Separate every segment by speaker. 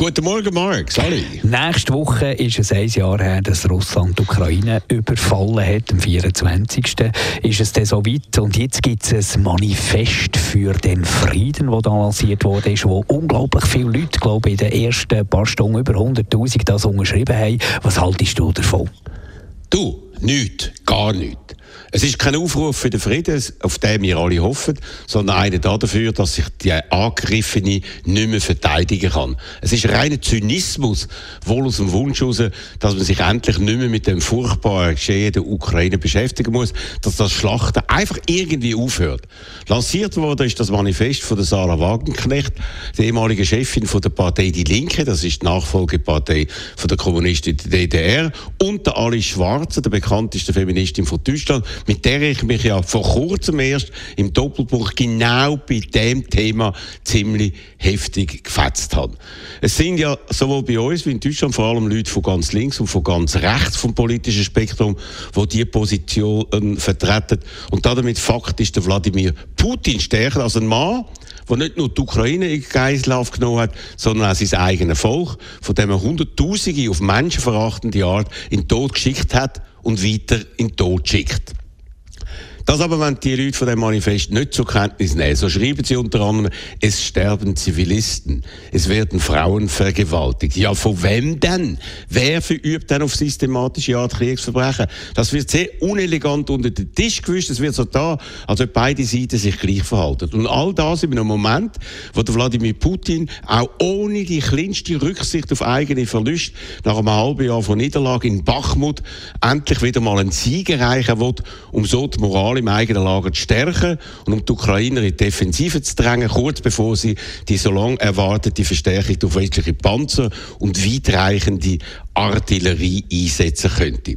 Speaker 1: Guten Morgen, Mark. Sali.
Speaker 2: Nächste Woche ist es ein Jahr her, dass Russland die Ukraine überfallen hat. Am 24. ist es dann so weit. Und jetzt gibt es ein Manifest für den Frieden, das da lanciert wurde, wo unglaublich viele Leute, glaube ich, in den ersten paar Stunden über 100.000 das unterschrieben haben. Was haltest du davon?
Speaker 1: Du, nichts, gar nichts. Es ist kein Aufruf für den Frieden, auf den wir alle hoffen, sondern einer dafür, dass sich die Angegriffene nicht mehr verteidigen kann. Es ist reiner Zynismus, wohl aus dem Wunsch heraus, dass man sich endlich nicht mehr mit dem furchtbaren Geschehen der Ukraine beschäftigen muss, dass das Schlachten einfach irgendwie aufhört. Lanciert worden ist das Manifest von der Sarah Wagenknecht, der ehemaligen Chefin von der Partei Die Linke, das ist die Nachfolgepartei von der Kommunistin der DDR, und der Alice Schwarze, der bekannteste Feministin von Deutschland, mit der ich mich ja vor kurzem erst im Doppelpunkt genau bei dem Thema ziemlich heftig gefetzt habe. Es sind ja sowohl bei uns wie in Deutschland vor allem Leute von ganz links und von ganz rechts vom politischen Spektrum, die diese Position vertreten und damit faktisch der Wladimir Putin stärker als ein Mann, der nicht nur die Ukraine in Geiselhaft genommen hat, sondern auch sein eigenes Volk, von dem er Hunderttausende auf menschenverachtende Art in den Tod geschickt hat und weiter in den Tod schickt. Das aber, wenn die Leute von dem Manifest nicht zur Kenntnis nehmen, so schreiben sie unter anderem, es sterben Zivilisten, es werden Frauen vergewaltigt. Ja, von wem denn? Wer verübt denn auf systematische Art Kriegsverbrechen? Das wird sehr unelegant unter den Tisch gewischt. Es wird so da, als ob beide Seiten sich gleich verhalten. Und all das in einem Moment, wo der Wladimir Putin auch ohne die kleinste Rücksicht auf eigene Verluste nach einem halben Jahr von Niederlage in Bachmut endlich wieder mal einen Sieg erreichen will, um so die Moral im eigenen Lager zu stärken und um die Ukrainer in die Defensive zu drängen, kurz bevor sie die so lange erwartete Verstärkung durch westliche Panzer und weitreichende Artillerie einsetzen könnte.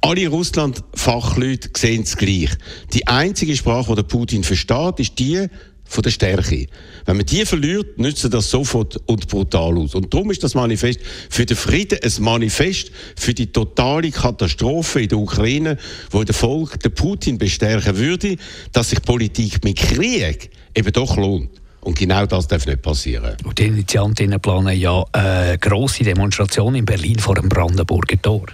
Speaker 1: Alle Russland-Fachleute sehen es gleich. Die einzige Sprache, die Putin versteht, ist die von der Stärke. Wenn man die verliert, nützt das sofort und brutal aus. Und darum ist das Manifest für den Frieden ein Manifest für die totale Katastrophe in der Ukraine, wo der Volk der Putin bestärken würde, dass sich Politik mit Krieg eben doch lohnt. Und genau das darf nicht passieren.
Speaker 2: Und die Initiantinnen planen ja eine grosse Demonstration in Berlin vor dem Brandenburger Tor.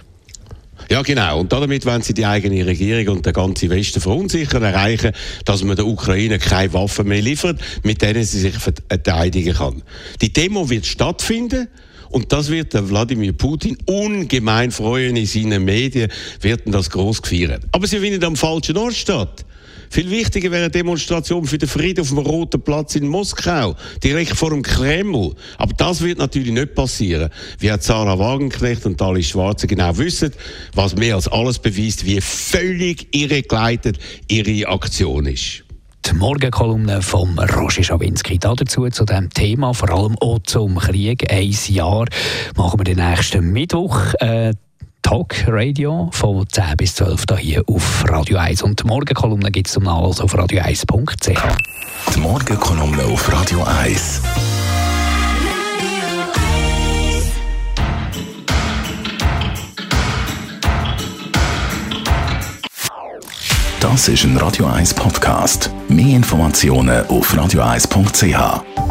Speaker 1: Ja, genau. Und damit wollen sie die eigene Regierung und der ganze Westen verunsichern, erreichen, dass man der Ukraine keine Waffen mehr liefert, mit denen sie sich verteidigen kann. Die Demo wird stattfinden. Und das wird der Wladimir Putin ungemein freuen in seinen Medien, werden das groß gefeiert. Aber sie findet am falschen Ort statt. Viel wichtiger wäre eine Demonstration für den Frieden auf dem Roten Platz in Moskau, direkt vor dem Kreml. Aber das wird natürlich nicht passieren. Wie Sarah Wagenknecht und Alice Schwarze genau wissen, was mehr als alles beweist, wie völlig irregleitet ihre Aktion ist
Speaker 2: die Morgenkolumne von Roger Schawinski. Dazu zu diesem Thema, vor allem auch zum Krieg, ein Jahr, machen wir den nächsten Mittwoch. Äh, Talk Radio von 10 bis 12 hier auf Radio 1. Und die Morgenkolumne gibt es zum Nachlesen auf radio1.ch.
Speaker 3: Die Morgenkolumne auf Radio 1. Das ist ein Radio 1 Podcast. Mehr Informationen auf radio1.ch.